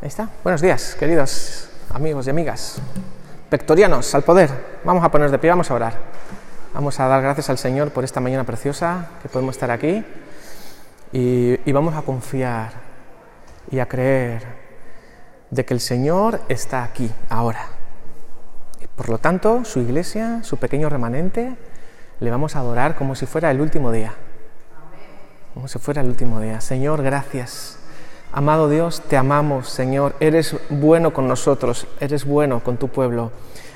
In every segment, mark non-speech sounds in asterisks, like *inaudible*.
Ahí está. Buenos días, queridos amigos y amigas. Pectorianos, al poder. Vamos a poner de pie, vamos a orar. Vamos a dar gracias al Señor por esta mañana preciosa que podemos estar aquí. Y, y vamos a confiar y a creer de que el Señor está aquí, ahora. Por lo tanto, su iglesia, su pequeño remanente, le vamos a adorar como si fuera el último día. Como si fuera el último día. Señor, gracias Amado Dios, te amamos, Señor. Eres bueno con nosotros, eres bueno con tu pueblo.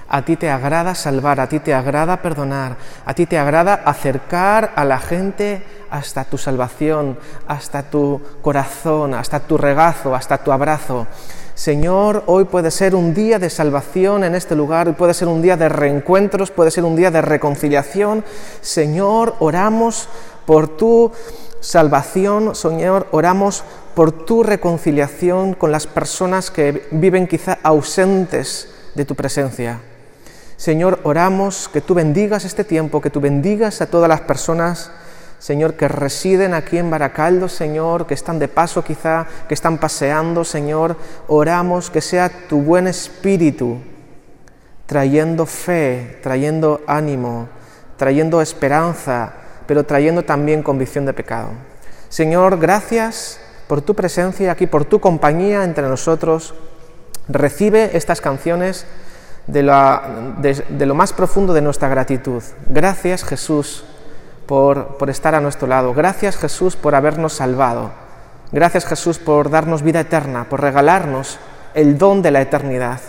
A ti te agrada salvar, a ti te agrada perdonar, a ti te agrada acercar a la gente hasta tu salvación, hasta tu corazón, hasta tu regazo, hasta tu abrazo. Señor, hoy puede ser un día de salvación en este lugar, hoy puede ser un día de reencuentros, puede ser un día de reconciliación. Señor, oramos por tu salvación, Señor, oramos por tu reconciliación con las personas que viven quizá ausentes de tu presencia. Señor, oramos que tú bendigas este tiempo, que tú bendigas a todas las personas, Señor, que residen aquí en Baracaldo, Señor, que están de paso quizá, que están paseando, Señor. Oramos que sea tu buen espíritu trayendo fe, trayendo ánimo, trayendo esperanza, pero trayendo también convicción de pecado. Señor, gracias por tu presencia aquí, por tu compañía entre nosotros. Recibe estas canciones de, lo más profundo de nuestra gratitud. Gracias Jesús por, por estar a nuestro lado. Gracias Jesús por habernos salvado. Gracias Jesús por darnos vida eterna, por regalarnos el don de la eternidad.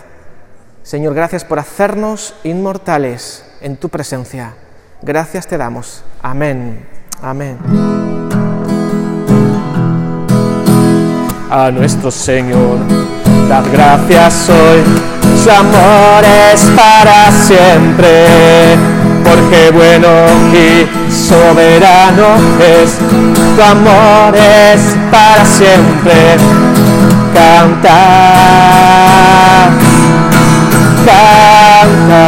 Señor, gracias por hacernos inmortales en tu presencia. Gracias te damos. Amén. Amén. A nuestro Señor. Dad gracias hoy, su amor es para siempre, porque bueno y soberano es, tu amor es para siempre. Canta, canta,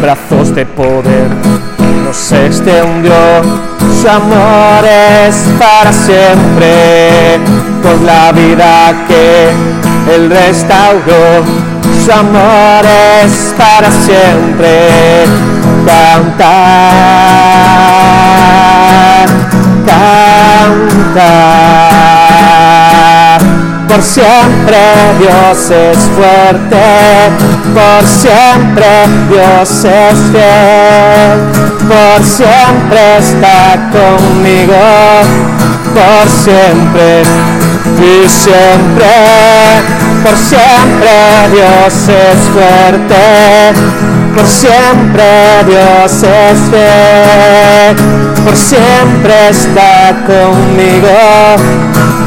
brazos de poder nos extendió su amor es para siempre, por la vida que Él restauró. Su amor es para siempre. Cantar, cantar. Por siempre Dios es fuerte, por siempre Dios es fiel por siempre está conmigo, por siempre y siempre, por siempre Dios es fuerte, por siempre Dios es fiel, por siempre está conmigo,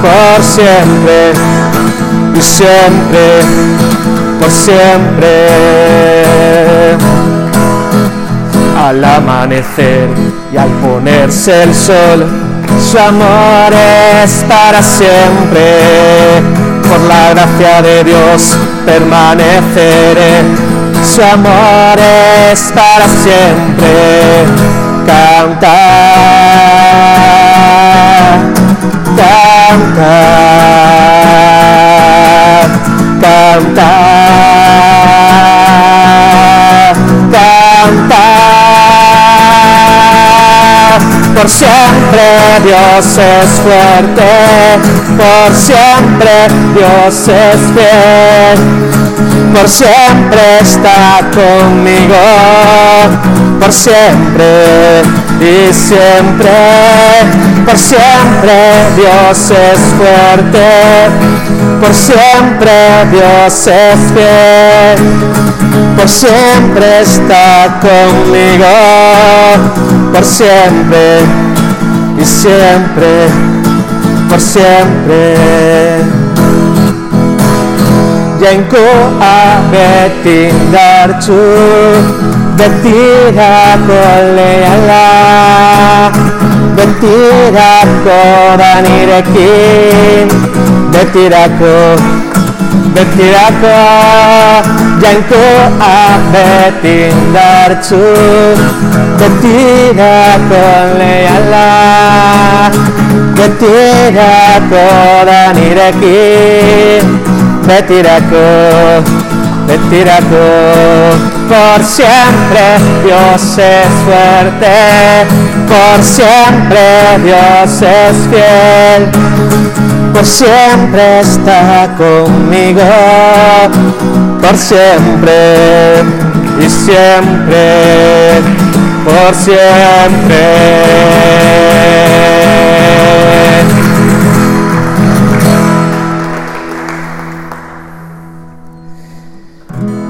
por siempre y siempre, por siempre al amanecer y al ponerse el sol. Su amor es para siempre, por la gracia de Dios permaneceré. Su amor es para siempre. Canta, canta, por siempre Dios es fuerte, por siempre Dios es fiel, por siempre está conmigo, por siempre y siempre, por siempre Dios es fuerte, por siempre Dios es fiel, por siempre está conmigo, por siempre y siempre, por siempre. Yanko a betin dartsu betirako lehala betirako da nirekin betirako betirako jainko abeti indartzu betirako lehala betirako da nirekin betirako betirako por siempre Dios es fuerte. Por siempre Dios es fiel. Por siempre está conmigo. Por siempre y siempre por siempre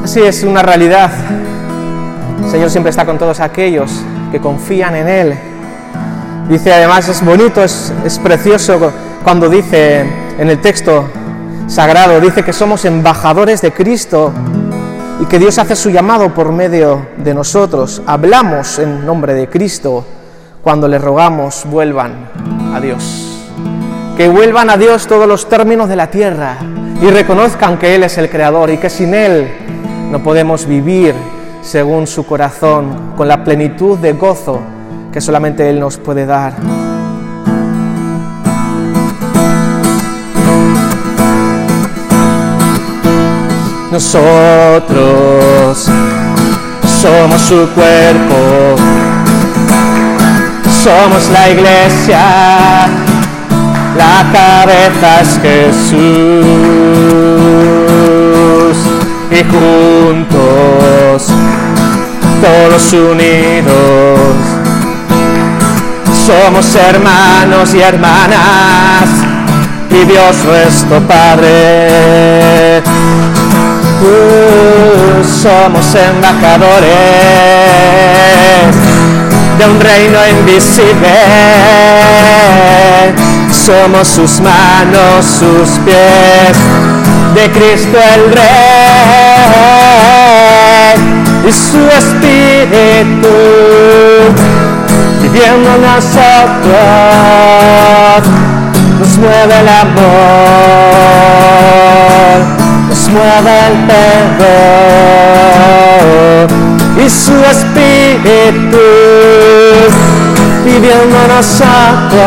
Así es una realidad. El Señor siempre está con todos aquellos que confían en Él. Dice además, es bonito, es, es precioso cuando dice en el texto sagrado, dice que somos embajadores de Cristo y que Dios hace su llamado por medio de nosotros. Hablamos en nombre de Cristo cuando le rogamos vuelvan a Dios. Que vuelvan a Dios todos los términos de la tierra y reconozcan que Él es el Creador y que sin Él no podemos vivir según su corazón, con la plenitud de gozo que solamente Él nos puede dar. Nosotros. Somos su cuerpo, somos la iglesia, la cabeza es Jesús. Y juntos, todos unidos, somos hermanos y hermanas. Y Dios nuestro Padre. Uh, somos embajadores de un reino invisible. Somos sus manos, sus pies, de Cristo el Rey y su Espíritu viviendo en nosotros nos mueve el amor, nos mueve el perdón y su Espíritu viviendo en nosotros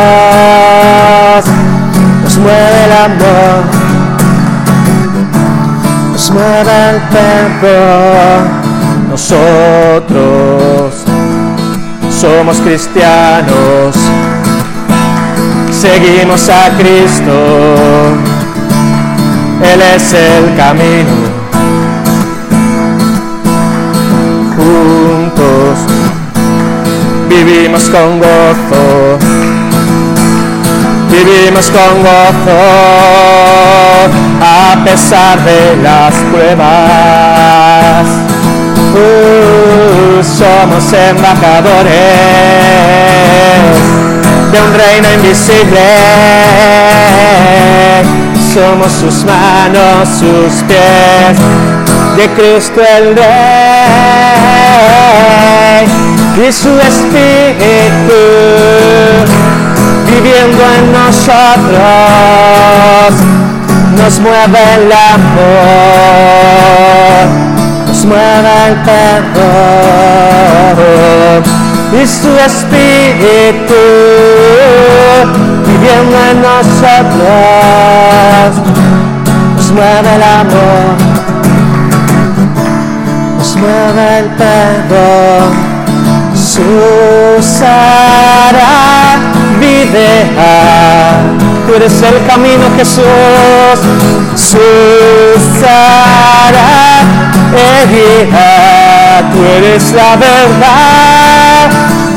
nos mueve el amor mueva el Nosotros somos cristianos, seguimos a Cristo, Él es el camino. Juntos vivimos con gozo, vivimos con gozo a pesar de las pruebas. Uh, somos embajadores de un reino invisible. Somos sus manos, sus pies, de Cristo el Rey. Y su Espíritu viviendo en nosotros nos mueve el amor, nos mueve el perdón y su espíritu viviendo en nosotros, nos mueve el amor, nos mueve el perdón, Susara videa tú eres el camino Jesús, Susara Eguía, tú eres la verdad,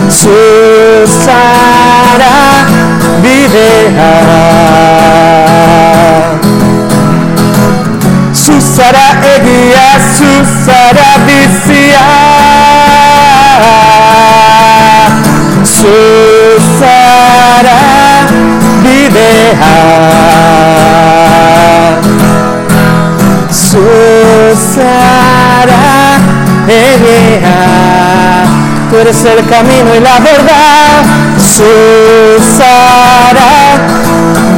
Susara bidea. Zuzara egia, zuzara bizia. Zuzara bidea. Zuzara egia. Tú eres el camino y la verdad. Susara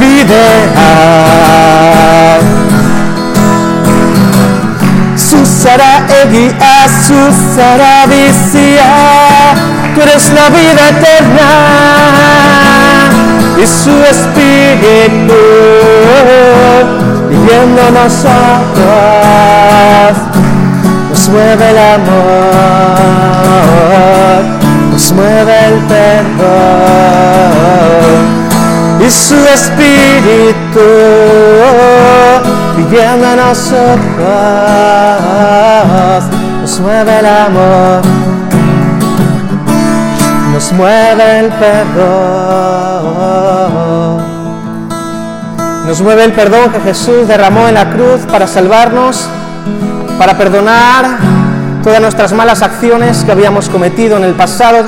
Videha. Susara Egia, Susara Vicia, tú eres la vida eterna y su espíritu en nosotros mueve el amor, nos mueve el perdón y su espíritu viviendo en nosotros nos mueve el amor, nos mueve el perdón. Nos mueve el perdón que Jesús derramó en la cruz para salvarnos, para perdonar todas nuestras malas acciones que habíamos cometido en el pasado,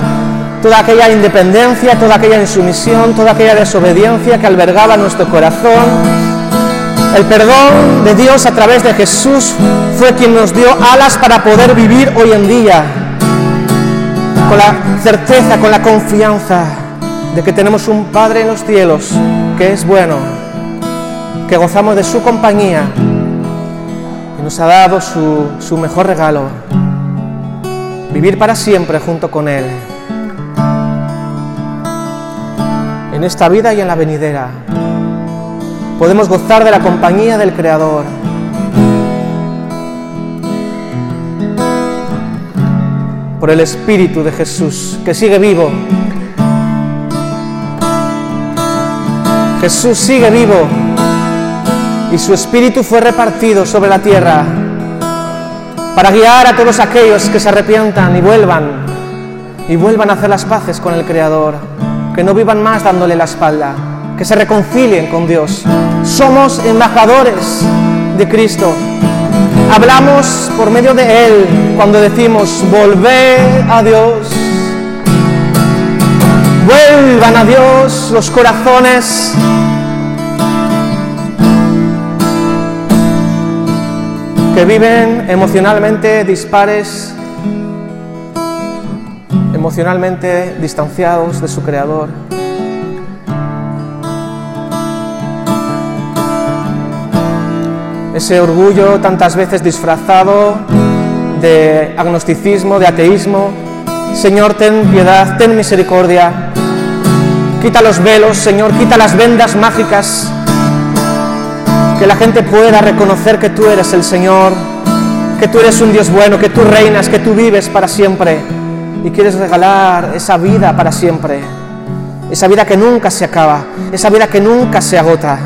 toda aquella independencia, toda aquella insumisión, toda aquella desobediencia que albergaba nuestro corazón. El perdón de Dios a través de Jesús fue quien nos dio alas para poder vivir hoy en día, con la certeza, con la confianza de que tenemos un Padre en los cielos que es bueno, que gozamos de su compañía nos ha dado su, su mejor regalo, vivir para siempre junto con Él, en esta vida y en la venidera. Podemos gozar de la compañía del Creador. Por el Espíritu de Jesús, que sigue vivo. Jesús sigue vivo y su espíritu fue repartido sobre la tierra para guiar a todos aquellos que se arrepientan y vuelvan y vuelvan a hacer las paces con el Creador, que no vivan más dándole la espalda, que se reconcilien con Dios. Somos embajadores de Cristo. Hablamos por medio de Él cuando decimos, volver a Dios. Vuelvan a Dios los corazones que viven emocionalmente dispares, emocionalmente distanciados de su Creador. Ese orgullo tantas veces disfrazado de agnosticismo, de ateísmo. Señor, ten piedad, ten misericordia. Quita los velos, Señor, quita las vendas mágicas que la gente pueda reconocer que tú eres el Señor, que tú eres un Dios bueno, que tú reinas, que tú vives para siempre. Y quieres regalar esa vida para siempre, esa vida que nunca se acaba, esa vida que nunca se agota,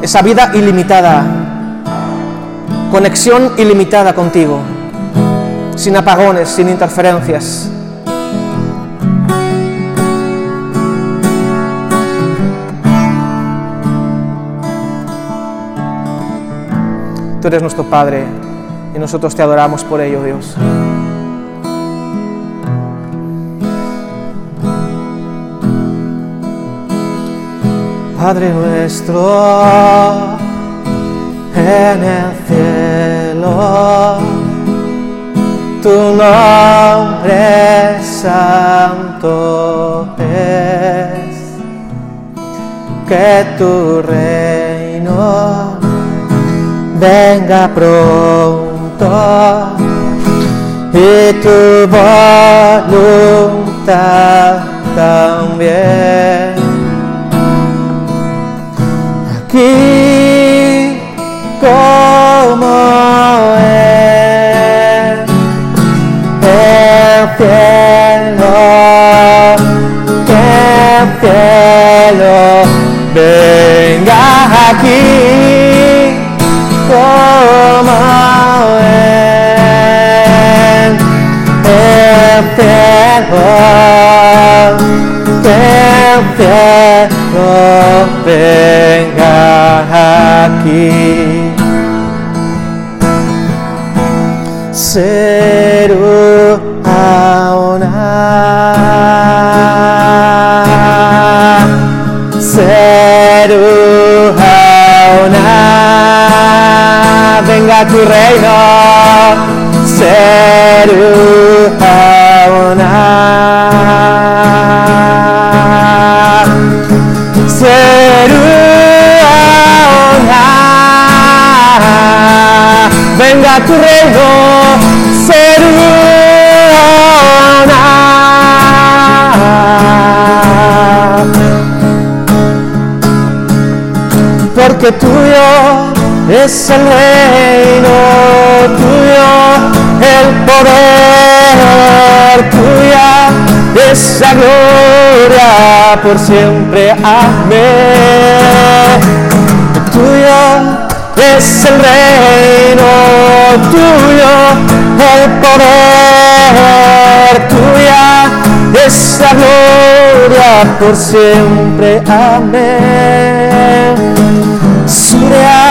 esa vida ilimitada, conexión ilimitada contigo, sin apagones, sin interferencias. Tú eres nuestro Padre y nosotros te adoramos por ello, Dios. Padre nuestro en el cielo, tu nombre santo es, que tu reino venga pronto y tu voluntad también. Aquí como en el cielo, el cielo, venga aquí. Auna, venga tu reino, seru auna, Venga tu reino, Porque tuyo es el reino, tuyo el poder, tuya es la gloria por siempre. Amén. Tuyo es el reino, tuyo el poder, tuya es gloria por siempre. Amén. Surya,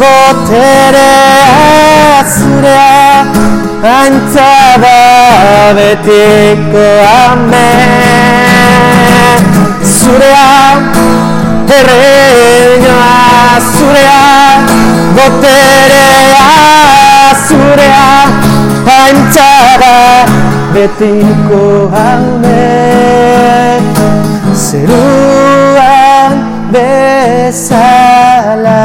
boterea zurea Antza da betiko ame Zurea Erreinoa zurea Boterea zurea Antza da betiko ame Zeruan bezala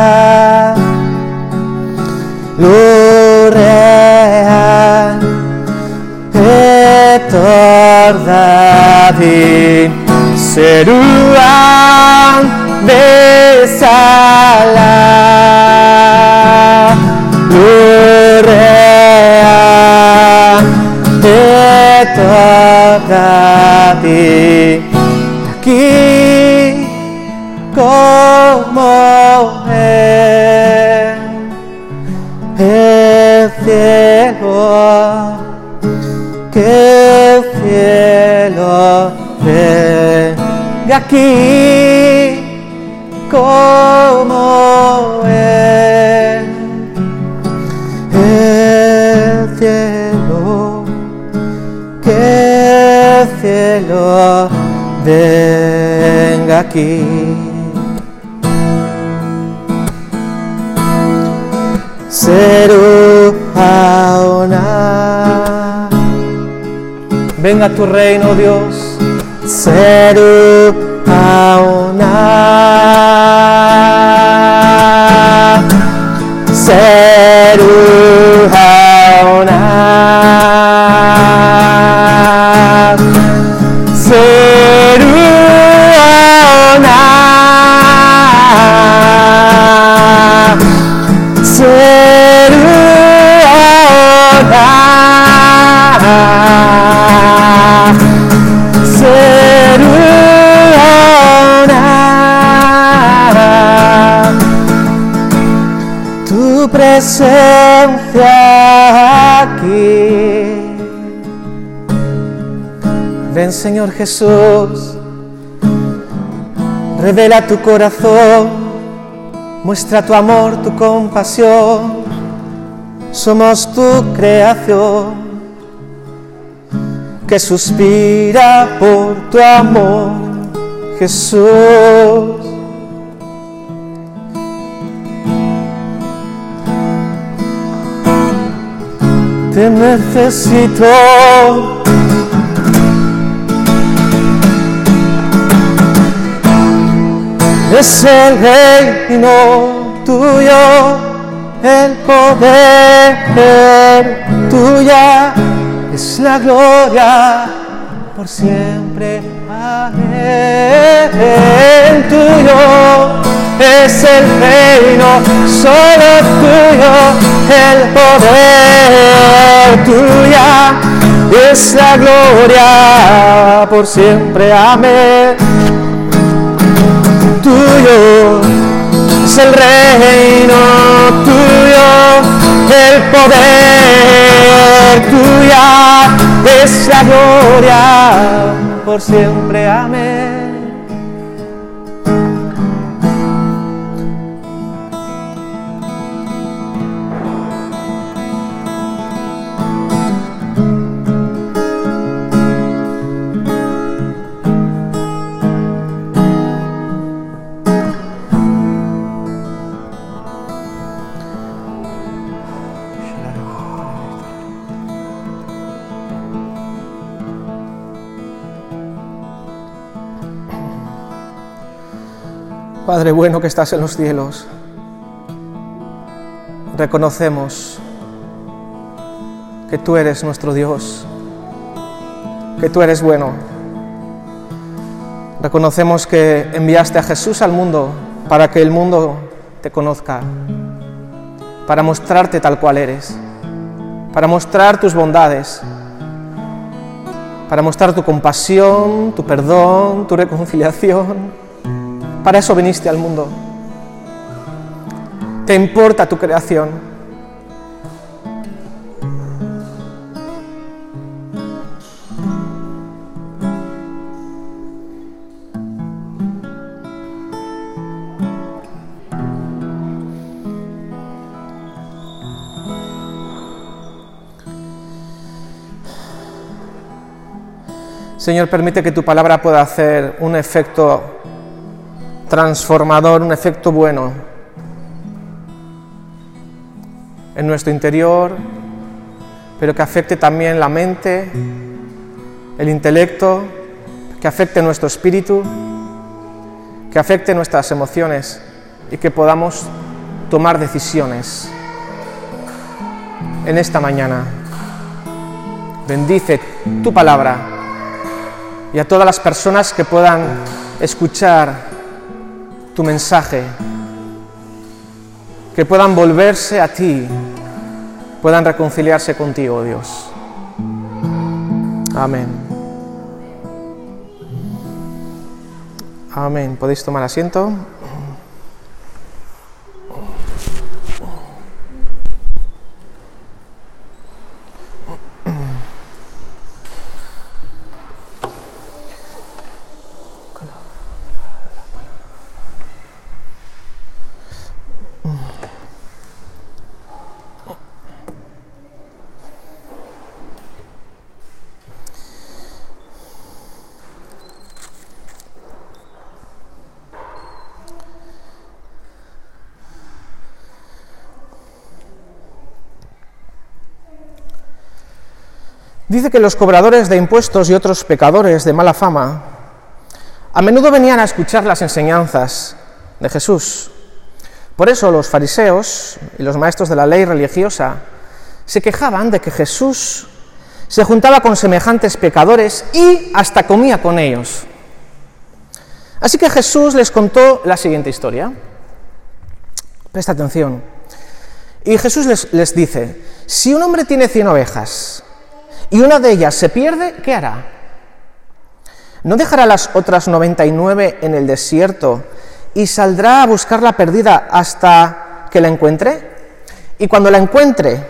adi zeruan bezala. Lurrean Seru Aona. Venga tu reino, Dios. Seru Aona. Seru Señor Jesús, revela tu corazón, muestra tu amor, tu compasión. Somos tu creación que suspira por tu amor, Jesús. Te necesito. Es el reino tuyo, el poder tuya, es la gloria por siempre. Amén. Tuyo es el reino, solo tuyo, el poder tuya, es la gloria por siempre. Amén tuyo es el reino tuyo, el poder tuya es la gloria por siempre. Amén. Padre bueno que estás en los cielos, reconocemos que tú eres nuestro Dios, que tú eres bueno, Reconocemos que enviaste a Jesús al mundo para que el mundo te conozca, para mostrarte tal cual eres, para mostrar tus bondades, para mostrar tu compasión, tu perdón, tu reconciliación. Para eso viniste al mundo. Te importa tu creación. Señor, permite que tu palabra pueda hacer un efecto transformador, un efecto bueno en nuestro interior, pero que afecte también la mente, el intelecto, que afecte nuestro espíritu, que afecte nuestras emociones y que podamos tomar decisiones en esta mañana. Bendice tu palabra y a todas las personas que puedan escuchar tu mensaje, que puedan volverse a ti, puedan reconciliarse contigo, Dios. Amén. Amén. ¿Podéis tomar asiento? Dice que los cobradores de impuestos y otros pecadores de mala fama a menudo venían a escuchar las enseñanzas de Jesús. Por eso los fariseos y los maestros de la ley religiosa se quejaban de que Jesús se juntaba con semejantes pecadores y hasta comía con ellos. Así que Jesús les contó la siguiente historia. Presta atención. Y Jesús les, les dice, si un hombre tiene cien ovejas y una de ellas se pierde, ¿qué hará? ¿No dejará las otras 99 en el desierto y saldrá a buscar la perdida hasta que la encuentre? Y cuando la encuentre,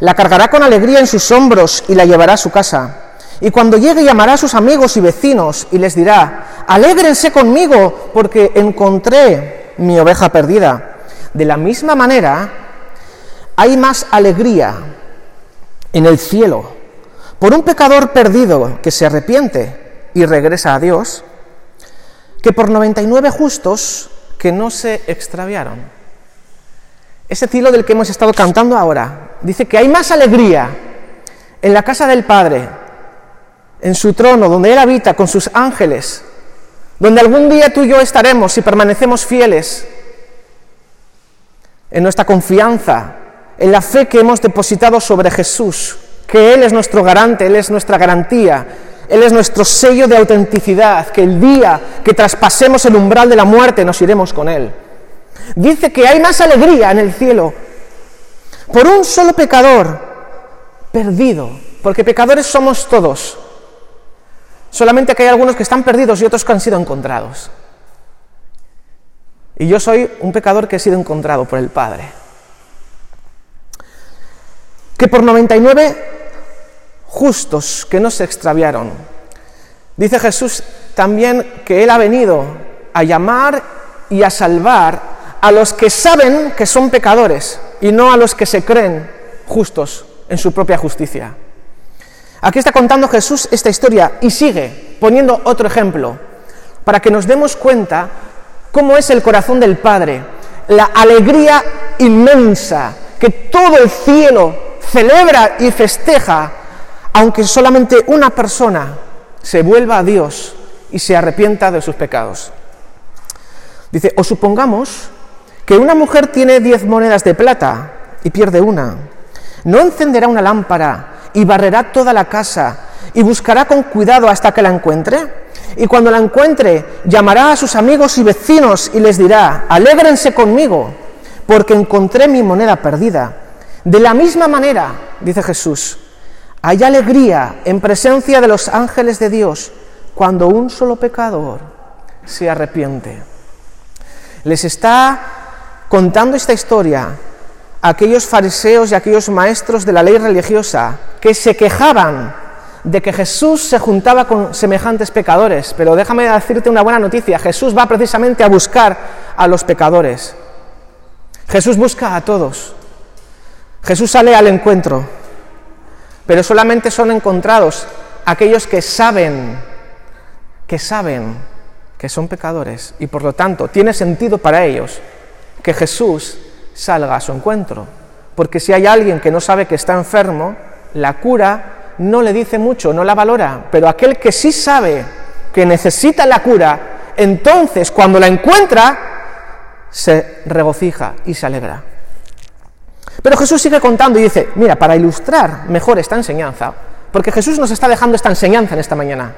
la cargará con alegría en sus hombros y la llevará a su casa. Y cuando llegue llamará a sus amigos y vecinos y les dirá, alégrense conmigo porque encontré mi oveja perdida. De la misma manera, hay más alegría en el cielo por un pecador perdido que se arrepiente y regresa a Dios, que por 99 justos que no se extraviaron. Ese cielo del que hemos estado cantando ahora dice que hay más alegría en la casa del Padre, en su trono, donde Él habita con sus ángeles, donde algún día tú y yo estaremos si permanecemos fieles en nuestra confianza, en la fe que hemos depositado sobre Jesús, que Él es nuestro garante, Él es nuestra garantía, Él es nuestro sello de autenticidad, que el día que traspasemos el umbral de la muerte nos iremos con Él. Dice que hay más alegría en el cielo por un solo pecador perdido, porque pecadores somos todos. Solamente que hay algunos que están perdidos y otros que han sido encontrados. Y yo soy un pecador que he sido encontrado por el Padre. Que por 99 justos que no se extraviaron. Dice Jesús también que Él ha venido a llamar y a salvar a los que saben que son pecadores y no a los que se creen justos en su propia justicia. Aquí está contando Jesús esta historia y sigue poniendo otro ejemplo para que nos demos cuenta cómo es el corazón del Padre, la alegría inmensa que todo el cielo celebra y festeja aunque solamente una persona se vuelva a Dios y se arrepienta de sus pecados. Dice, o supongamos que una mujer tiene diez monedas de plata y pierde una. ¿No encenderá una lámpara y barrerá toda la casa y buscará con cuidado hasta que la encuentre? Y cuando la encuentre, llamará a sus amigos y vecinos y les dirá, alégrense conmigo, porque encontré mi moneda perdida. De la misma manera, dice Jesús, hay alegría en presencia de los ángeles de Dios cuando un solo pecador se arrepiente. Les está contando esta historia a aquellos fariseos y aquellos maestros de la ley religiosa que se quejaban de que Jesús se juntaba con semejantes pecadores, pero déjame decirte una buena noticia, Jesús va precisamente a buscar a los pecadores. Jesús busca a todos. Jesús sale al encuentro, pero solamente son encontrados aquellos que saben, que saben que son pecadores y por lo tanto tiene sentido para ellos que Jesús salga a su encuentro. Porque si hay alguien que no sabe que está enfermo, la cura no le dice mucho, no la valora, pero aquel que sí sabe que necesita la cura, entonces cuando la encuentra, se regocija y se alegra. Pero Jesús sigue contando y dice, mira, para ilustrar mejor esta enseñanza, porque Jesús nos está dejando esta enseñanza en esta mañana,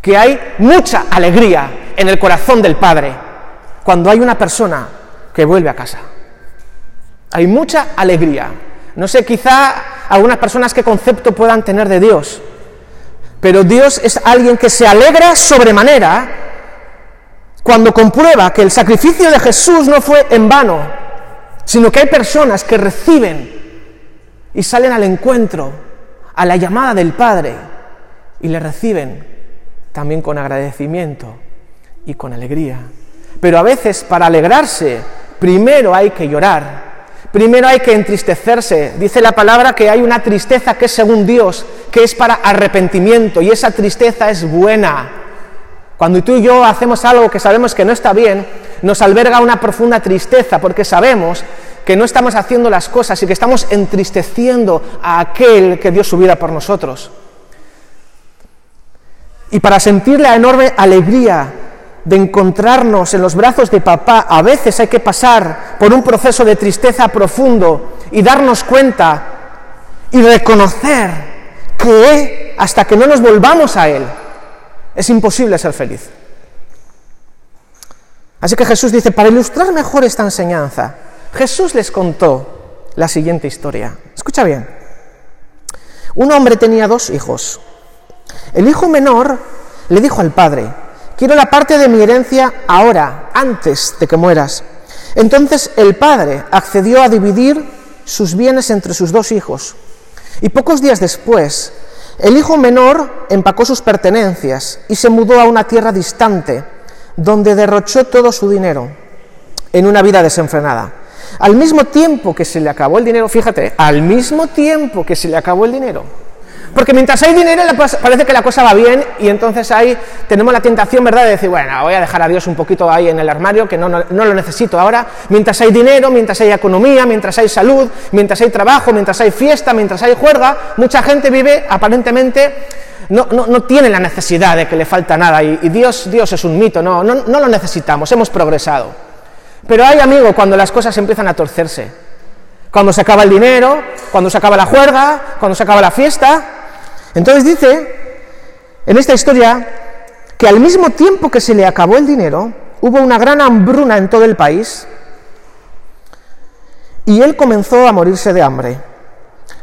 que hay mucha alegría en el corazón del Padre cuando hay una persona que vuelve a casa. Hay mucha alegría. No sé, quizá algunas personas qué concepto puedan tener de Dios, pero Dios es alguien que se alegra sobremanera cuando comprueba que el sacrificio de Jesús no fue en vano, sino que hay personas que reciben y salen al encuentro, a la llamada del Padre, y le reciben también con agradecimiento y con alegría. Pero a veces para alegrarse, primero hay que llorar, Primero hay que entristecerse. Dice la palabra que hay una tristeza que es según Dios, que es para arrepentimiento y esa tristeza es buena. Cuando tú y yo hacemos algo que sabemos que no está bien, nos alberga una profunda tristeza porque sabemos que no estamos haciendo las cosas y que estamos entristeciendo a aquel que dio su vida por nosotros. Y para sentir la enorme alegría de encontrarnos en los brazos de papá, a veces hay que pasar por un proceso de tristeza profundo y darnos cuenta y reconocer que hasta que no nos volvamos a Él, es imposible ser feliz. Así que Jesús dice, para ilustrar mejor esta enseñanza, Jesús les contó la siguiente historia. Escucha bien. Un hombre tenía dos hijos. El hijo menor le dijo al padre, quiero la parte de mi herencia ahora, antes de que mueras. Entonces el padre accedió a dividir sus bienes entre sus dos hijos. Y pocos días después, el hijo menor empacó sus pertenencias y se mudó a una tierra distante, donde derrochó todo su dinero en una vida desenfrenada. Al mismo tiempo que se le acabó el dinero, fíjate, al mismo tiempo que se le acabó el dinero, porque mientras hay dinero parece que la cosa va bien y entonces ahí tenemos la tentación, ¿verdad?, de decir, bueno, voy a dejar a Dios un poquito ahí en el armario, que no, lo necesito ahora. Mientras hay dinero, mientras hay economía, mientras hay salud, mientras hay trabajo, mientras hay fiesta, mientras hay juerga, mucha gente vive aparentemente no, no, tiene la necesidad de que le falta nada y, Dios, Dios es un mito, no, no, no lo necesitamos, hemos progresado. Pero hay, amigo, cuando las cosas empiezan a torcerse, cuando se acaba el dinero, cuando se acaba la juerga, cuando se acaba la fiesta, entonces dice en esta historia que al mismo tiempo que se le acabó el dinero, hubo una gran hambruna en todo el país y él comenzó a morirse de hambre.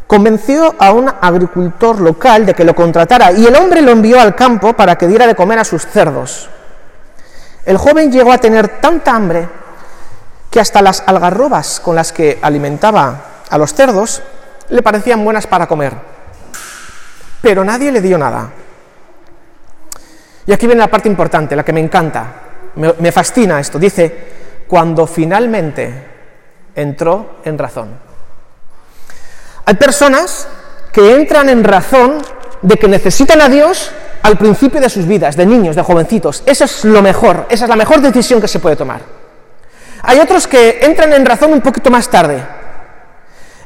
Convenció a un agricultor local de que lo contratara y el hombre lo envió al campo para que diera de comer a sus cerdos. El joven llegó a tener tanta hambre que hasta las algarrobas con las que alimentaba a los cerdos le parecían buenas para comer pero nadie le dio nada. Y aquí viene la parte importante, la que me encanta, me, fascina esto. Dice, cuando finalmente entró en razón. Hay personas que entran en razón de que necesitan a Dios al principio de sus vidas, de niños, de jovencitos. Eso es lo mejor, esa es la mejor decisión que se puede tomar. Hay otros que entran en razón un poquito más tarde.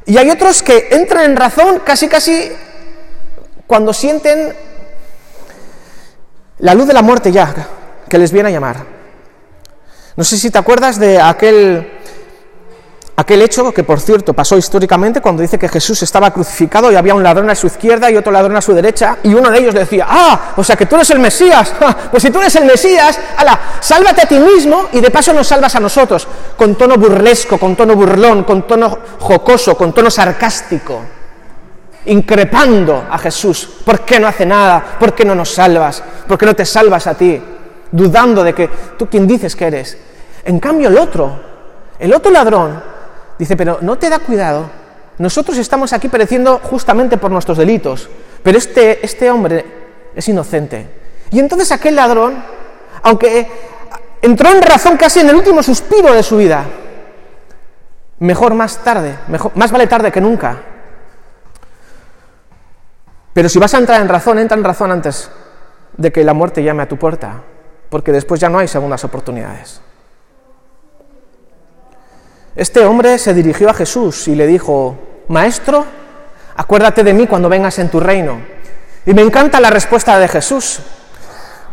Y hay otros que entran en razón casi casi cuando sienten la luz de la muerte ya, que les viene a llamar. No sé si te acuerdas de aquel Aquel hecho que, por cierto, pasó históricamente cuando dice que Jesús estaba crucificado y había un ladrón a su izquierda y otro ladrón a su derecha, y uno de ellos decía, ah, o sea que tú eres el Mesías, *laughs* pues si tú eres el Mesías, ala, sálvate a ti mismo y de paso nos salvas a nosotros, con tono burlesco, con tono burlón, con tono jocoso, con tono sarcástico, increpando a Jesús, ¿por qué no hace nada? ¿Por qué no nos salvas? ¿Por qué no te salvas a ti? Dudando de que tú quién dices que eres. En cambio el otro, el otro ladrón, Dice, pero no te da cuidado. Nosotros estamos aquí pereciendo justamente por nuestros delitos, pero este, este hombre es inocente. Y entonces aquel ladrón, aunque entró en razón casi en el último suspiro de su vida, mejor más tarde, mejor, más vale tarde que nunca. Pero si vas a entrar en razón, entra en razón antes de que la muerte llame a tu puerta, porque después ya no hay segundas oportunidades. Este hombre se dirigió a Jesús y le dijo, Maestro, acuérdate de mí cuando vengas en tu reino. Y me encanta la respuesta de Jesús,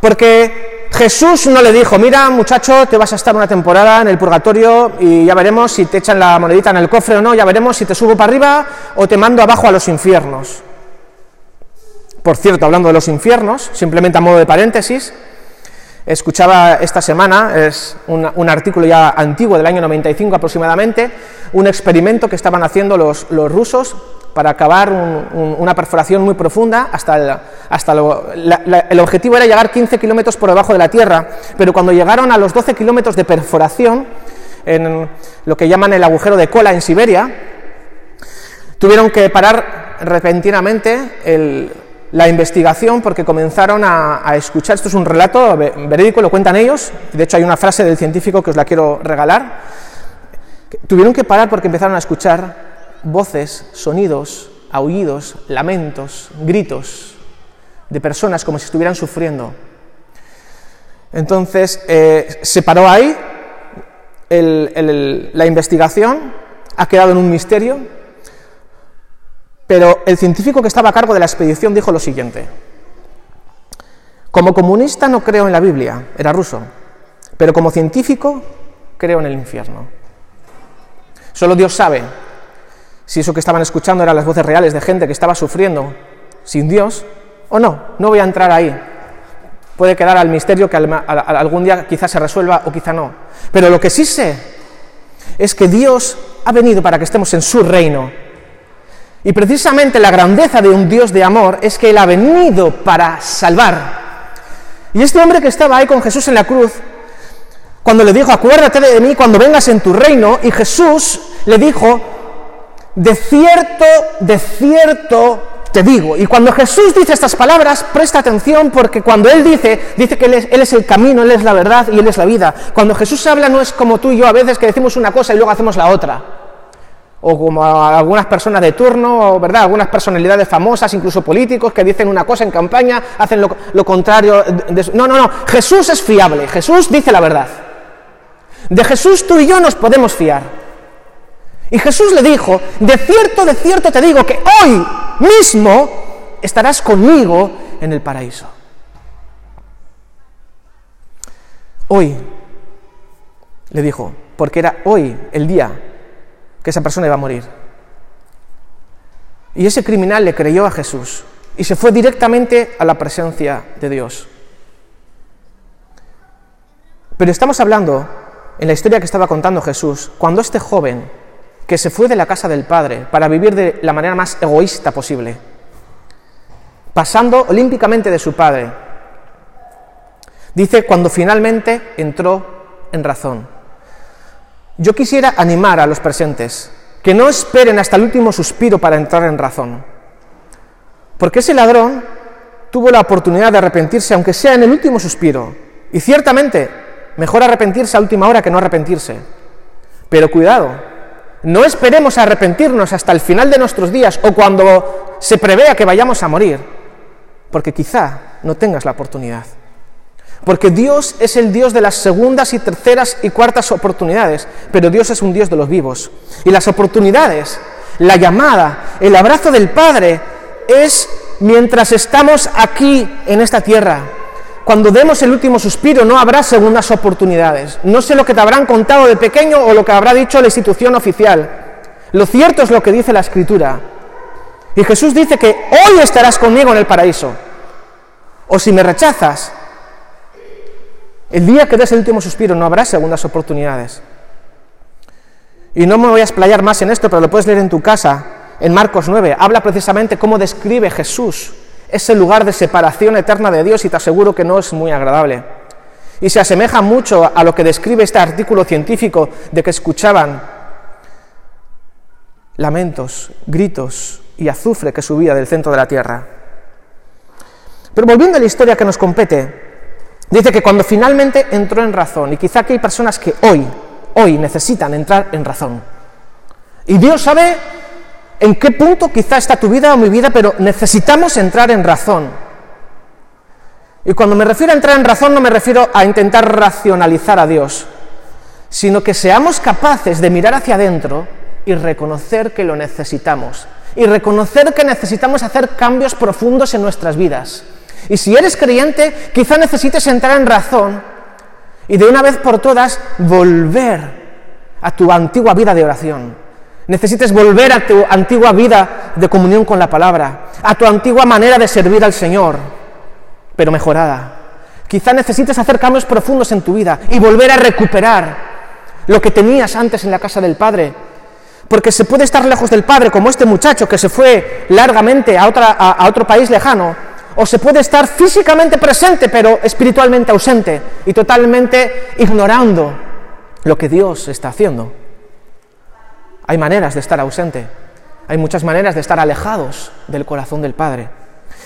porque Jesús no le dijo, mira muchacho, te vas a estar una temporada en el purgatorio y ya veremos si te echan la monedita en el cofre o no, ya veremos si te subo para arriba o te mando abajo a los infiernos. Por cierto, hablando de los infiernos, simplemente a modo de paréntesis, Escuchaba esta semana, es un, artículo ya antiguo del año 95 aproximadamente, un experimento que estaban haciendo los, rusos para acabar una perforación muy profunda hasta hasta el objetivo era llegar 15 kilómetros por debajo de la Tierra, pero cuando llegaron a los 12 kilómetros de perforación, en lo que llaman el agujero de cola en Siberia, tuvieron que parar repentinamente el, la investigación porque comenzaron a, escuchar, esto es un relato verídico, lo cuentan ellos, de hecho hay una frase del científico que os la quiero regalar, tuvieron que parar porque empezaron a escuchar voces, sonidos, aullidos, lamentos, gritos de personas como si estuvieran sufriendo. Entonces eh, se paró ahí, la investigación ha quedado en un misterio, pero el científico que estaba a cargo de la expedición dijo lo siguiente. Como comunista no creo en la Biblia, era ruso, pero como científico creo en el infierno. Solo Dios sabe si eso que estaban escuchando eran las voces reales de gente que estaba sufriendo sin Dios o no. No voy a entrar ahí. Puede quedar al misterio que algún día quizás se resuelva o quizá no. Pero lo que sí sé es que Dios ha venido para que estemos en su reino y precisamente la grandeza de un Dios de amor es que Él ha venido para salvar. Y este hombre que estaba ahí con Jesús en la cruz, cuando le dijo, acuérdate de mí cuando vengas en tu reino, y Jesús le dijo, de cierto, de cierto te digo. Y cuando Jesús dice estas palabras, presta atención porque cuando Él dice, dice que él es, él es, el camino, Él es la verdad y Él es la vida. Cuando Jesús habla no es como tú y yo a veces que decimos una cosa y luego hacemos la otra o como algunas personas de turno, ¿verdad? algunas personalidades famosas, incluso políticos, que dicen una cosa en campaña, hacen lo, contrario. no, no, no, Jesús es fiable, Jesús dice la verdad. De Jesús tú y yo nos podemos fiar. Y Jesús le dijo, de cierto, de cierto te digo que hoy mismo estarás conmigo en el paraíso. Hoy, le dijo, porque era hoy el día que esa persona iba a morir. Y ese criminal le creyó a Jesús y se fue directamente a la presencia de Dios. Pero estamos hablando, en la historia que estaba contando Jesús, cuando este joven, que se fue de la casa del Padre para vivir de la manera más egoísta posible, pasando olímpicamente de su Padre, dice cuando finalmente entró en razón. Yo quisiera animar a los presentes que no esperen hasta el último suspiro para entrar en razón. Porque ese ladrón tuvo la oportunidad de arrepentirse, aunque sea en el último suspiro. Y ciertamente, mejor arrepentirse a última hora que no arrepentirse. Pero cuidado, no esperemos a arrepentirnos hasta el final de nuestros días o cuando se prevea que vayamos a morir, porque quizá no tengas la oportunidad. Porque Dios es el Dios de las segundas y terceras y cuartas oportunidades, pero Dios es un Dios de los vivos. Y las oportunidades, la llamada, el abrazo del Padre es mientras estamos aquí en esta tierra. cuando demos el último suspiro no habrá segundas oportunidades. No sé lo que te habrán contado de pequeño o lo que habrá dicho la institución oficial. Lo cierto es lo que dice la Escritura. Y Jesús dice que hoy estarás conmigo en el paraíso. O si me rechazas, el día que des el último suspiro no habrá segundas oportunidades. Y no me voy a explayar más en esto, pero lo puedes leer en tu casa, en Marcos 9. Habla precisamente cómo describe Jesús ese lugar de separación eterna de Dios y te aseguro que no es muy agradable. Y se asemeja mucho a lo que describe este artículo científico de que escuchaban lamentos, gritos y azufre que subía del centro de la Tierra. Pero volviendo a la historia que nos compete, dice que cuando finalmente entró en razón, y quizá aquí hay personas que hoy, hoy necesitan entrar en razón, y Dios sabe en qué punto quizá está tu vida o mi vida, pero necesitamos entrar en razón. Y cuando me refiero a entrar en razón no me refiero a intentar racionalizar a Dios, sino que seamos capaces de mirar hacia adentro y reconocer que lo necesitamos, y reconocer que necesitamos hacer cambios profundos en nuestras vidas. Y si eres creyente, quizá necesites entrar en razón y de una vez por todas volver a tu antigua vida de oración, Necesites volver a tu antigua vida de comunión con la palabra, a tu antigua manera de servir al Señor, pero mejorada. Quizá necesites hacer cambios profundos en tu vida y volver a recuperar lo que tenías antes en la casa del Padre. Porque se puede estar lejos del Padre, como este muchacho que se fue largamente a, a otro país lejano, o se puede estar físicamente presente, pero espiritualmente ausente y totalmente ignorando lo que Dios está haciendo. Hay maneras de estar ausente, hay muchas maneras de estar alejados del corazón del Padre.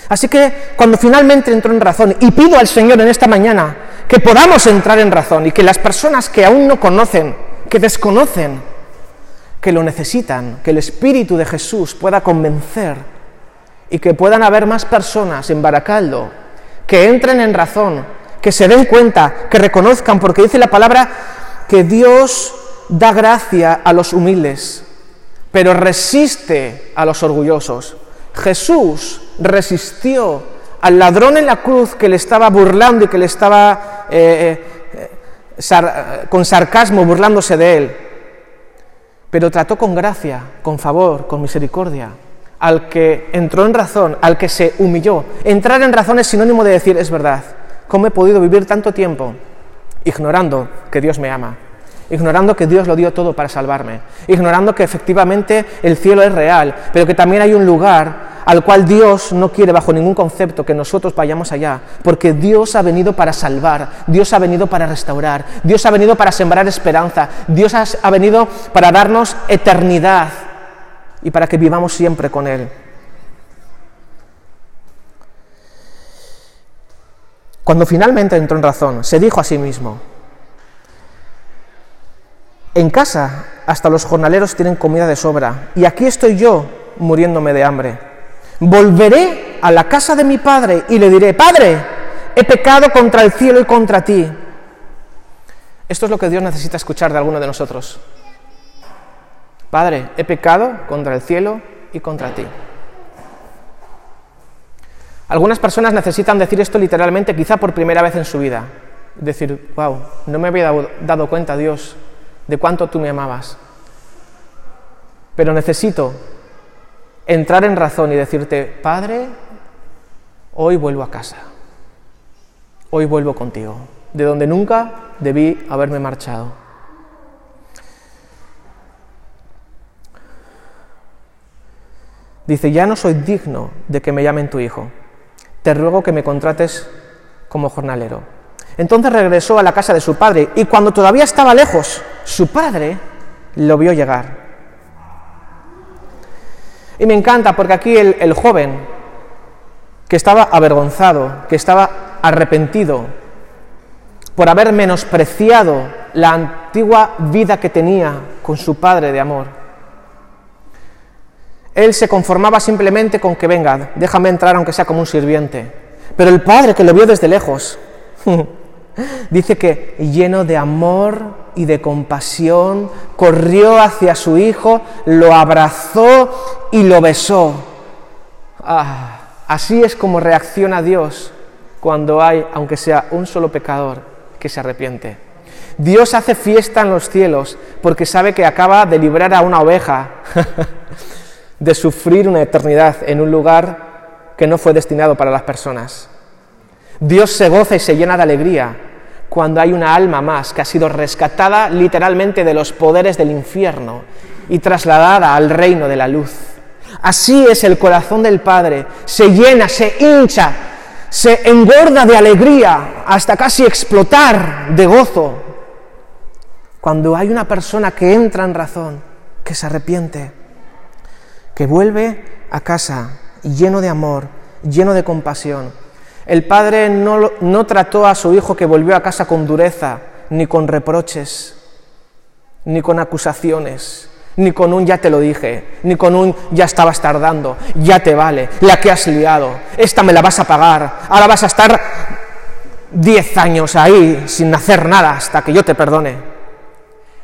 Así que cuando finalmente entro en razón y pido al Señor en esta mañana que podamos entrar en razón y que las personas que aún no conocen, que desconocen, que lo necesitan, que el Espíritu de Jesús pueda convencer y que puedan haber más personas en Baracaldo que entren en razón, que se den cuenta, que reconozcan, porque dice la palabra que Dios da gracia a los humildes, pero resiste a los orgullosos. Jesús resistió al ladrón en la cruz que le estaba burlando y que le estaba eh, eh, con sarcasmo burlándose de él, pero trató con gracia, con favor, con misericordia al que entró en razón, al que se humilló. Entrar en razón es sinónimo de decir, es verdad, ¿cómo he podido vivir tanto tiempo ignorando que Dios me ama? ignorando que Dios lo dio todo para salvarme, ignorando que efectivamente el cielo es real, pero que también hay un lugar al cual Dios no quiere bajo ningún concepto que nosotros vayamos allá, porque Dios ha venido para salvar, Dios ha venido para restaurar, Dios ha venido para sembrar esperanza, Dios ha venido para darnos eternidad y para que vivamos siempre con Él. Cuando finalmente entró en razón, se dijo a sí mismo, en casa hasta los jornaleros tienen comida de sobra y aquí estoy yo muriéndome de hambre. Volveré a la casa de mi padre y le diré, Padre, he pecado contra el cielo y contra ti. Esto es lo que Dios necesita escuchar de alguno de nosotros. Padre, he pecado contra el cielo y contra ti. Algunas personas necesitan decir esto literalmente, quizá por primera vez en su vida. Decir, wow, no me había dado cuenta, Dios, de cuánto tú me amabas. Pero necesito entrar en razón y decirte, Padre, hoy vuelvo a casa. Hoy vuelvo contigo, de donde nunca debí haberme marchado. Dice, ya no soy digno de que me llamen tu hijo. Te ruego que me contrates como jornalero. Entonces regresó a la casa de su padre y cuando todavía estaba lejos, su padre lo vio llegar. Y me encanta porque aquí el, joven que estaba avergonzado, que estaba arrepentido por haber menospreciado la antigua vida que tenía con su padre de amor, él se conformaba simplemente con que venga, déjame entrar aunque sea como un sirviente. Pero el padre que lo vio desde lejos, *laughs* Dice que lleno de amor y de compasión, corrió hacia su hijo, lo abrazó y lo besó. Ah, así es como reacciona Dios cuando hay, aunque sea un solo pecador, que se arrepiente. Dios hace fiesta en los cielos porque sabe que acaba de librar a una oveja *laughs* de sufrir una eternidad en un lugar que no fue destinado para las personas. Dios se goza y se llena de alegría cuando hay una alma más que ha sido rescatada literalmente de los poderes del infierno y trasladada al reino de la luz. Así es el corazón del Padre, se llena, se hincha, se engorda de alegría hasta casi explotar de gozo cuando hay una persona que entra en razón, que se arrepiente, que vuelve a casa lleno de amor, lleno de compasión. El padre no, no trató a su hijo que volvió a casa con dureza, ni con reproches, ni con acusaciones, ni con un ya te lo dije, ni con un ya estabas tardando, ya te vale, la que has liado, esta me la vas a pagar, ahora vas a estar diez años ahí sin hacer nada hasta que yo te perdone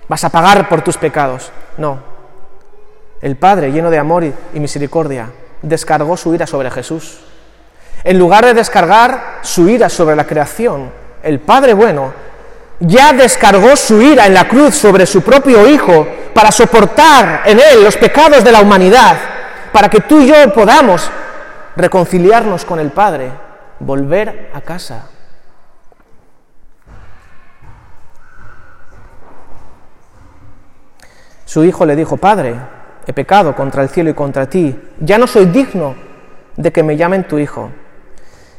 vas a pagar por tus pecados. No. El Padre, lleno de amor y misericordia, descargó su ira sobre Jesús. En lugar de descargar su ira sobre la creación, el Padre bueno ya descargó su ira en la cruz sobre su propio Hijo para soportar en Él los pecados de la humanidad, para que tú y yo podamos reconciliarnos con el Padre, volver a casa. Su hijo le dijo, Padre, he pecado contra el cielo y contra ti, ya no soy digno de que me llamen tu hijo.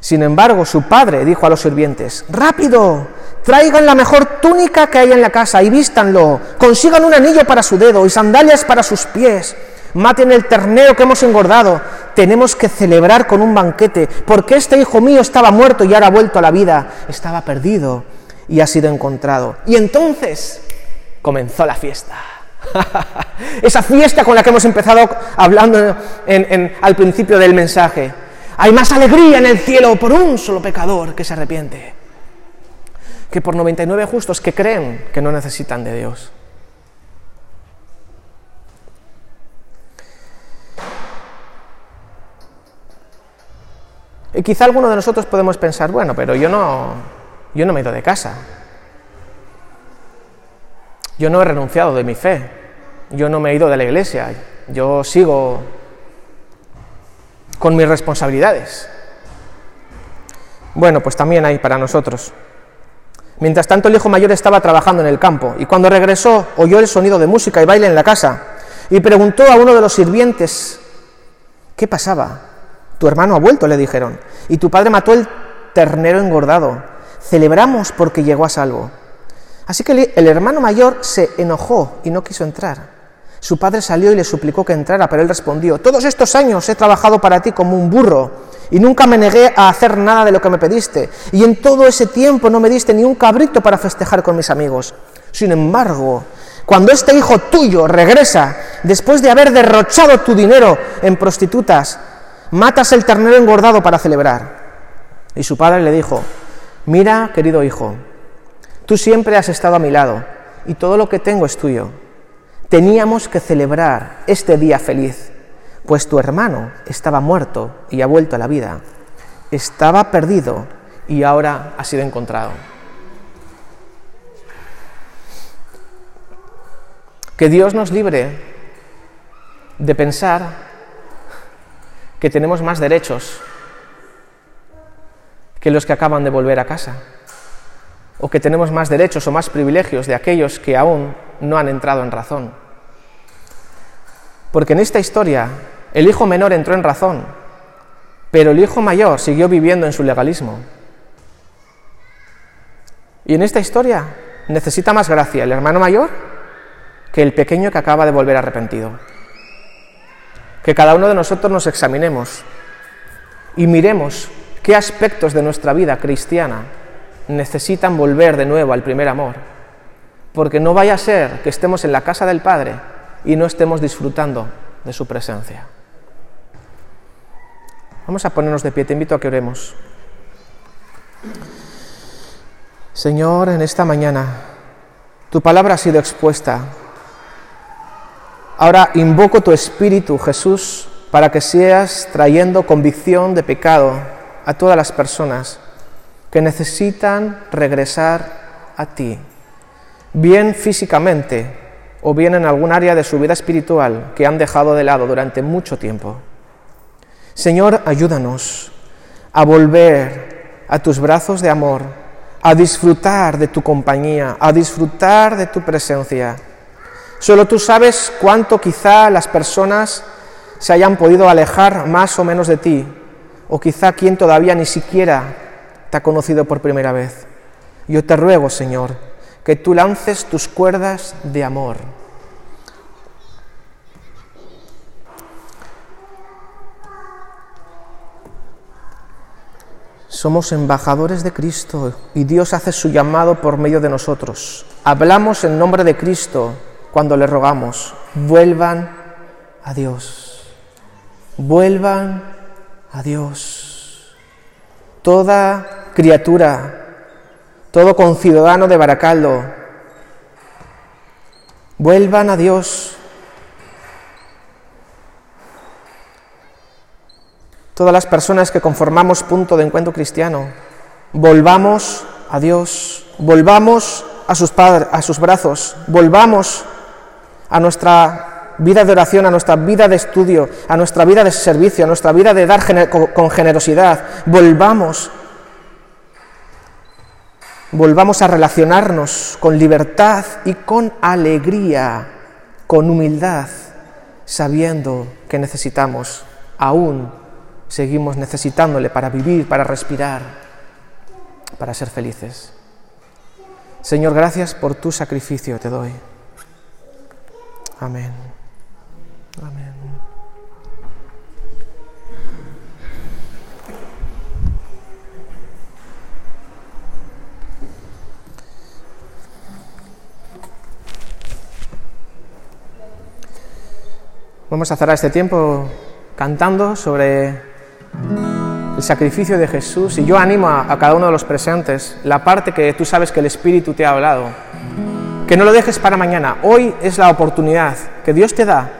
Sin embargo, su padre dijo a los sirvientes, rápido, traigan la mejor túnica que hay en la casa y vístanlo, consigan un anillo para su dedo y sandalias para sus pies, maten el ternero que hemos engordado, tenemos que celebrar con un banquete, porque este hijo mío estaba muerto y ahora ha vuelto a la vida, estaba perdido y ha sido encontrado. Y entonces comenzó la fiesta. *laughs* Esa fiesta con la que hemos empezado hablando al principio del mensaje. Hay más alegría en el cielo por un solo pecador que se arrepiente que por 99 justos que creen que no necesitan de Dios. Y quizá alguno de nosotros podemos pensar, bueno, pero yo no, yo no me he ido de casa. Yo no he renunciado de mi fe, yo no me he ido de la iglesia, yo sigo con mis responsabilidades. Bueno, pues también hay para nosotros. Mientras tanto, el hijo mayor estaba trabajando en el campo y cuando regresó oyó el sonido de música y baile en la casa y preguntó a uno de los sirvientes, ¿qué pasaba? Tu hermano ha vuelto, le dijeron, y tu padre mató el ternero engordado. Celebramos porque llegó a salvo. Así que el hermano mayor se enojó y no quiso entrar. Su padre salió y le suplicó que entrara, pero él respondió, todos estos años he trabajado para ti como un burro y nunca me negué a hacer nada de lo que me pediste, y en todo ese tiempo no me diste ni un cabrito para festejar con mis amigos. Sin embargo, cuando este hijo tuyo regresa, después de haber derrochado tu dinero en prostitutas, matas el ternero engordado para celebrar. Y su padre le dijo, mira, querido hijo, Tú siempre has estado a mi lado y todo lo que tengo es tuyo. Teníamos que celebrar este día feliz, pues tu hermano estaba muerto y ha vuelto a la vida. Estaba perdido y ahora ha sido encontrado. Que Dios nos libre de pensar que tenemos más derechos que los que acaban de volver a casa o que tenemos más derechos o más privilegios de aquellos que aún no han entrado en razón. Porque en esta historia el hijo menor entró en razón, pero el hijo mayor siguió viviendo en su legalismo. Y en esta historia necesita más gracia el hermano mayor que el pequeño que acaba de volver arrepentido. Que cada uno de nosotros nos examinemos y miremos qué aspectos de nuestra vida cristiana necesitan volver de nuevo al primer amor, porque no vaya a ser que estemos en la casa del Padre y no estemos disfrutando de su presencia. Vamos a ponernos de pie, te invito a que oremos. Señor, en esta mañana tu palabra ha sido expuesta. Ahora invoco tu Espíritu, Jesús, para que seas trayendo convicción de pecado a todas las personas que necesitan regresar a ti, bien físicamente o bien en algún área de su vida espiritual que han dejado de lado durante mucho tiempo. Señor, ayúdanos a volver a tus brazos de amor, a disfrutar de tu compañía, a disfrutar de tu presencia. Solo tú sabes cuánto quizá las personas se hayan podido alejar más o menos de ti, o quizá quien todavía ni siquiera conocido por primera vez. Yo te ruego, Señor, que tú lances tus cuerdas de amor. Somos embajadores de Cristo y Dios hace su llamado por medio de nosotros. Hablamos en nombre de Cristo cuando le rogamos, vuelvan a Dios, vuelvan a Dios. Toda criatura todo conciudadano de Baracaldo, vuelvan a Dios. Todas las personas que conformamos punto de encuentro cristiano, volvamos a Dios, volvamos a sus, padres, a sus brazos, volvamos a nuestra vida de oración, a nuestra vida de estudio, a nuestra vida de servicio, a nuestra vida de dar con generosidad, volvamos volvamos a relacionarnos con libertad y con alegría, con humildad, sabiendo que necesitamos, aún seguimos necesitándole para vivir, para respirar, para ser felices. Señor, gracias por tu sacrificio te doy. Amén. Amén. Vamos a cerrar este tiempo cantando sobre el sacrificio de Jesús y yo animo a, cada uno de los presentes la parte que tú sabes que el Espíritu te ha hablado. Que no lo dejes para mañana. Hoy es la oportunidad que Dios te da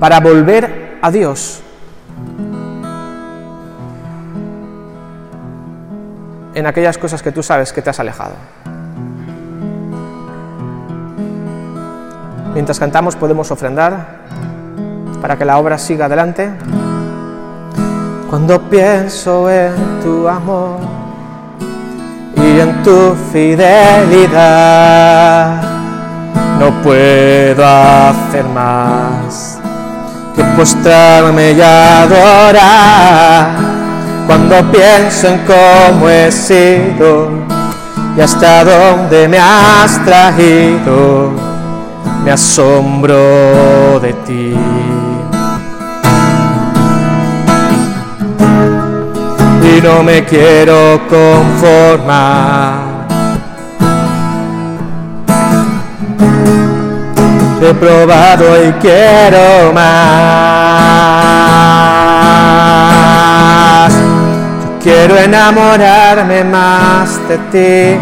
para volver a Dios. en aquellas cosas que tú sabes que te has alejado. Mientras cantamos podemos ofrendar para que la obra siga adelante. Cuando pienso en tu amor y en tu fidelidad, no puedo hacer más que postrarme y adorar. Cuando pienso en cómo he sido y hasta dónde me has traído, me asombro de ti. Y no me quiero conformar. He probado y quiero más. quiero enamorarme más de ti.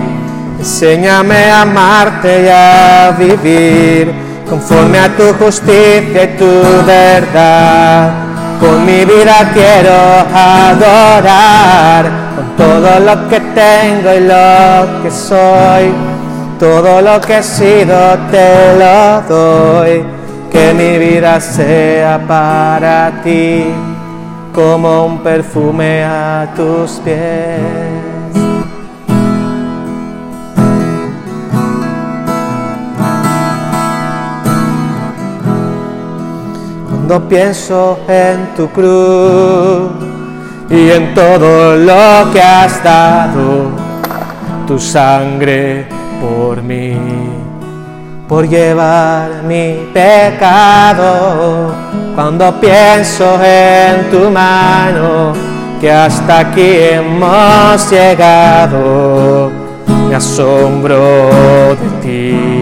Enséñame a amarte y a vivir conforme a tu justicia y tu verdad con mi vida quiero adorar, con todo lo que tengo y lo que soy, todo lo que he sido te lo doy. Que mi vida sea para ti como un perfume a tus pies. Cuando pienso en tu cruz y en todo lo que has dado, tu sangre por mí, por llevar mi pecado. Cuando pienso en tu mano, que hasta aquí hemos llegado, me asombro de ti.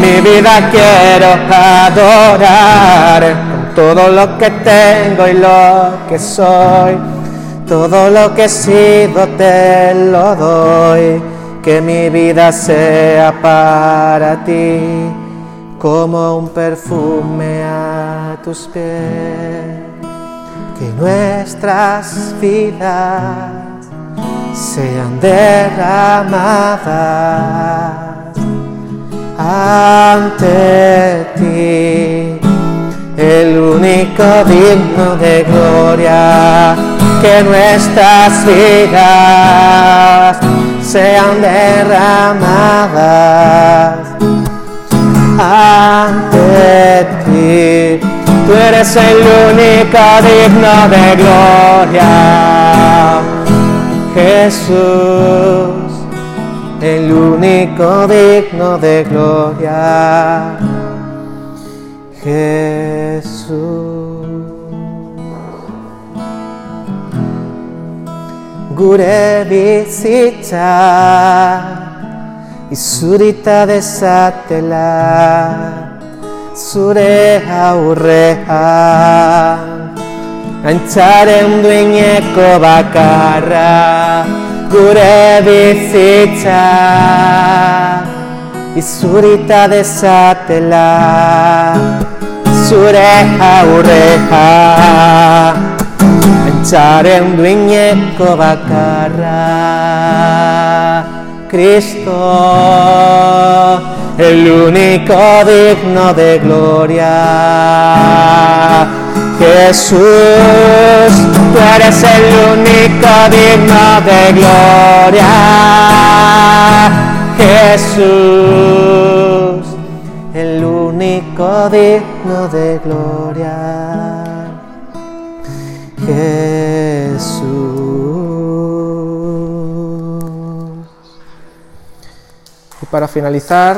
Mi vida quiero adorar con todo lo que tengo y lo que soy. Todo lo que he sido te lo doy, que mi vida sea para ti como un perfume a tus pies. Que nuestras vidas sean derramadas ante ti, el único digno de gloria. Que nuestras vidas sean derramadas ante ti. Tú eres el único digno de gloria, Jesús, el único digno de gloria, Jesús. Gure bizitza Izurita dezatela zure aurrean Gantzaren duineko bakarra gure bizitza Izurita dezatela zure aurrean Gantzaren duineko bakarra Cristo, el único digno de gloria. Jesús, tú eres el único digno de gloria. Jesús, el único digno de gloria. Jesús. para finalizar,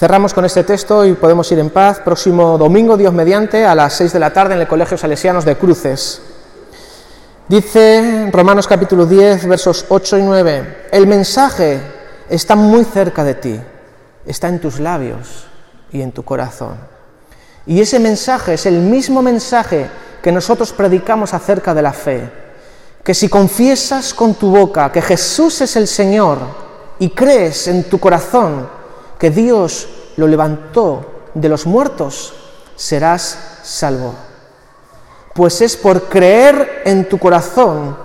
cerramos con este texto y podemos ir en paz. Próximo domingo, Dios mediante, a las 6 de la tarde en el Colegio Salesianos de Cruces. Dice Romanos capítulo 10, versos 8 y 9, el mensaje está muy cerca de ti, está en tus labios y en tu corazón. Y ese mensaje es el mismo mensaje que nosotros predicamos acerca de la fe. Que si confiesas con tu boca que Jesús es el Señor y crees en tu corazón que Dios lo levantó de los muertos, serás salvo. Pues es por creer en tu corazón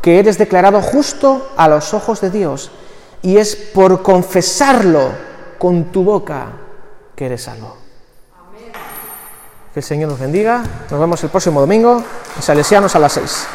que eres declarado justo a los ojos de Dios y es por confesarlo con tu boca que eres salvo. Que el Señor nos bendiga. Nos vemos el próximo domingo en Salesianos a las 6.